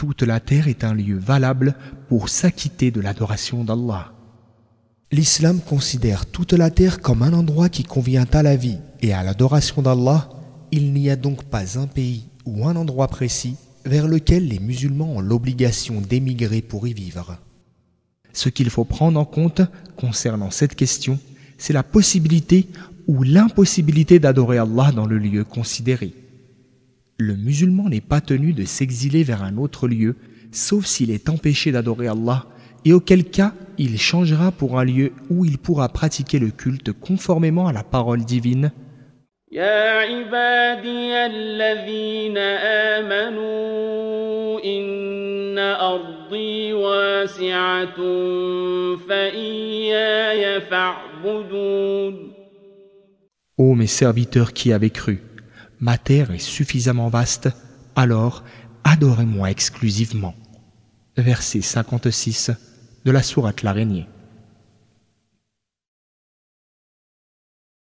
Toute la terre est un lieu valable pour s'acquitter de l'adoration d'Allah. L'islam considère toute la terre comme un endroit qui convient à la vie et à l'adoration d'Allah. Il n'y a donc pas un pays ou un endroit précis vers lequel les musulmans ont l'obligation d'émigrer pour y vivre. Ce qu'il faut prendre en compte concernant cette question, c'est la possibilité ou l'impossibilité d'adorer Allah dans le lieu considéré. Le musulman n'est pas tenu de s'exiler vers un autre lieu, sauf s'il est empêché d'adorer Allah, et auquel cas il changera pour un lieu où il pourra pratiquer le culte conformément à la parole divine. Ô mes serviteurs qui avez cru, ma terre est suffisamment vaste, alors adorez-moi exclusivement. Verset 56 de la sourate l'araignée.